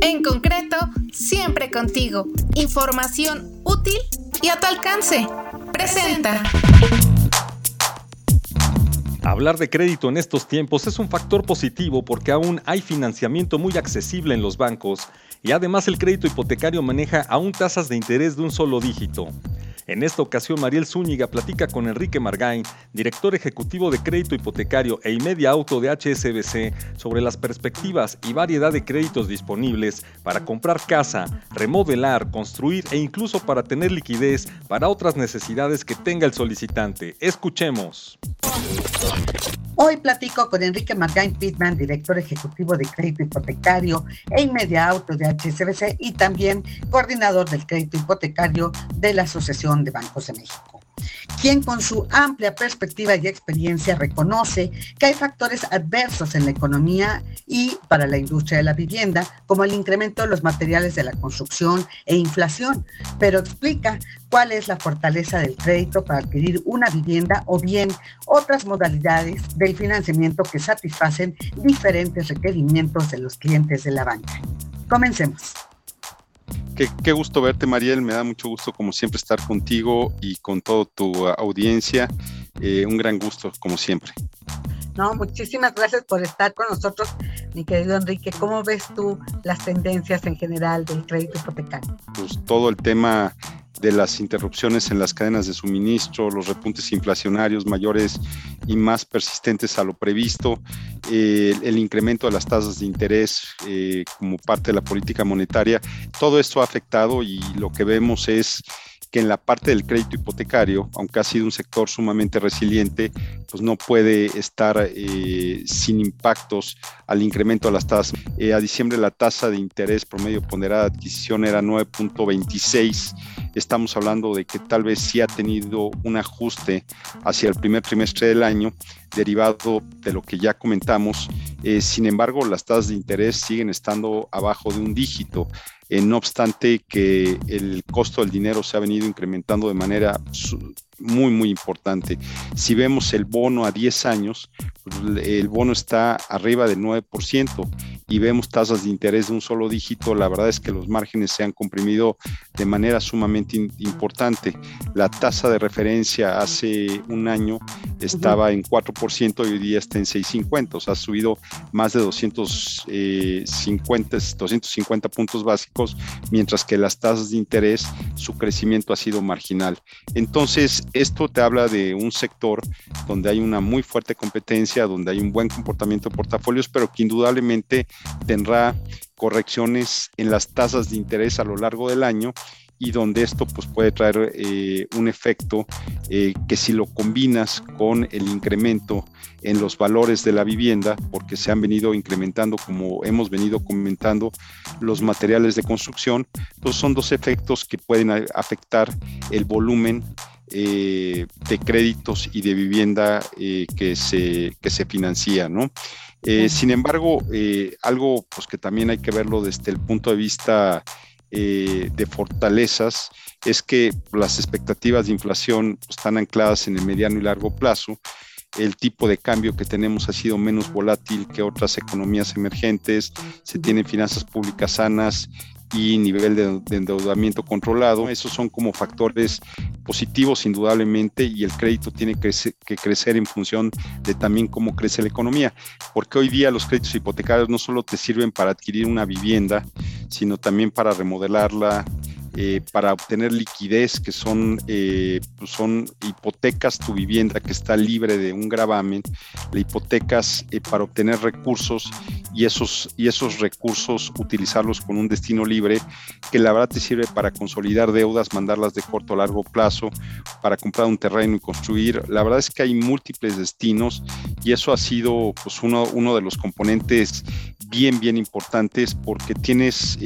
En concreto, siempre contigo. Información útil y a tu alcance. Presenta. Hablar de crédito en estos tiempos es un factor positivo porque aún hay financiamiento muy accesible en los bancos y además el crédito hipotecario maneja aún tasas de interés de un solo dígito. En esta ocasión, Mariel Zúñiga platica con Enrique Margain, director ejecutivo de crédito hipotecario e Media Auto de HSBC, sobre las perspectivas y variedad de créditos disponibles para comprar casa, remodelar, construir e incluso para tener liquidez para otras necesidades que tenga el solicitante. Escuchemos. Hoy platico con Enrique Margain Pittman, director ejecutivo de crédito hipotecario e Inmedia Auto de HSBC y también coordinador del crédito hipotecario de la Asociación de Bancos de México quien con su amplia perspectiva y experiencia reconoce que hay factores adversos en la economía y para la industria de la vivienda, como el incremento de los materiales de la construcción e inflación, pero explica cuál es la fortaleza del crédito para adquirir una vivienda o bien otras modalidades del financiamiento que satisfacen diferentes requerimientos de los clientes de la banca. Comencemos. Qué, gusto verte, Mariel. Me da mucho gusto, como siempre, estar contigo y con toda tu audiencia. Eh, un gran gusto, como siempre. No, muchísimas gracias por estar con nosotros, mi querido Enrique. ¿Cómo ves tú las tendencias en general del crédito hipotecario? Pues todo el tema de las interrupciones en las cadenas de suministro, los repuntes inflacionarios mayores y más persistentes a lo previsto, eh, el incremento de las tasas de interés eh, como parte de la política monetaria, todo esto ha afectado y lo que vemos es que en la parte del crédito hipotecario, aunque ha sido un sector sumamente resiliente, pues no puede estar eh, sin impactos al incremento de las tasas. Eh, a diciembre la tasa de interés promedio ponderada de adquisición era 9.26. Estamos hablando de que tal vez sí ha tenido un ajuste hacia el primer trimestre del año, derivado de lo que ya comentamos. Eh, sin embargo, las tasas de interés siguen estando abajo de un dígito. No obstante que el costo del dinero se ha venido incrementando de manera muy, muy importante. Si vemos el bono a 10 años, el bono está arriba del 9% y vemos tasas de interés de un solo dígito, la verdad es que los márgenes se han comprimido de manera sumamente importante. La tasa de referencia hace un año estaba en 4% y hoy día está en 6.50, o sea, ha subido más de 250, 250 puntos básicos, mientras que las tasas de interés, su crecimiento ha sido marginal. Entonces, esto te habla de un sector donde hay una muy fuerte competencia, donde hay un buen comportamiento de portafolios, pero que indudablemente tendrá correcciones en las tasas de interés a lo largo del año y donde esto pues, puede traer eh, un efecto eh, que si lo combinas con el incremento en los valores de la vivienda, porque se han venido incrementando, como hemos venido comentando, los materiales de construcción, pues son dos efectos que pueden afectar el volumen eh, de créditos y de vivienda que, se, que se financia, ¿no? sin embargo, algo pues, que también hay que verlo desde el punto de vista eh, de fortalezas es que las expectativas de inflación están ancladas en el mediano y largo plazo. El tipo de cambio que tenemos ha sido menos volátil que otras economías emergentes, se tienen finanzas públicas sanas y nivel de, endeudamiento controlado. Esos son como factores positivos indudablemente y el crédito tiene que, crecer en función de también cómo crece la economía, porque hoy día los créditos hipotecarios no solo te sirven para adquirir una vivienda, sino también para remodelarla, eh, para obtener liquidez, que son, eh, pues son hipotecas tu vivienda que está libre de un gravamen, la hipotecas eh, para obtener recursos y esos, y esos recursos utilizarlos con un destino libre, que la verdad te sirve para consolidar deudas, mandarlas de corto a largo plazo, para comprar un terreno y construir. La verdad es que hay múltiples destinos y eso ha sido pues, uno, uno de los componentes bien, bien importantes porque tienes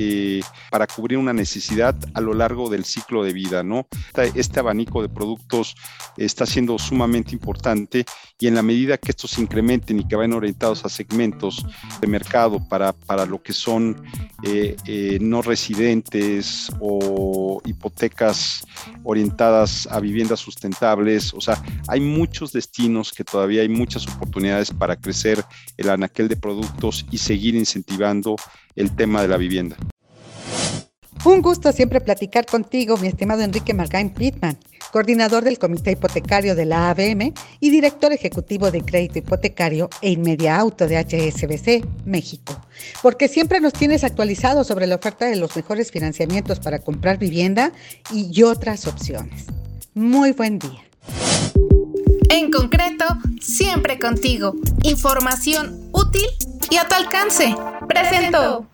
para cubrir una necesidad, lo largo del ciclo de vida, ¿no? Este abanico de productos está siendo sumamente importante y en la medida que estos se incrementen y que vayan orientados a segmentos de mercado para, para lo que son eh, eh, no residentes o hipotecas orientadas a viviendas sustentables, o sea, hay muchos destinos que todavía hay muchas oportunidades para crecer el anaquel de productos y seguir incentivando el tema de la vivienda. Un gusto siempre platicar contigo, mi estimado Enrique Margain Pittman, coordinador del Comité Hipotecario de la ABM y director ejecutivo de Crédito Hipotecario e Inmedia Auto de HSBC, México. Porque siempre nos tienes actualizados sobre la oferta de los mejores financiamientos para comprar vivienda y otras opciones. Muy buen día. En concreto, siempre contigo. Información útil y a tu alcance. Presento.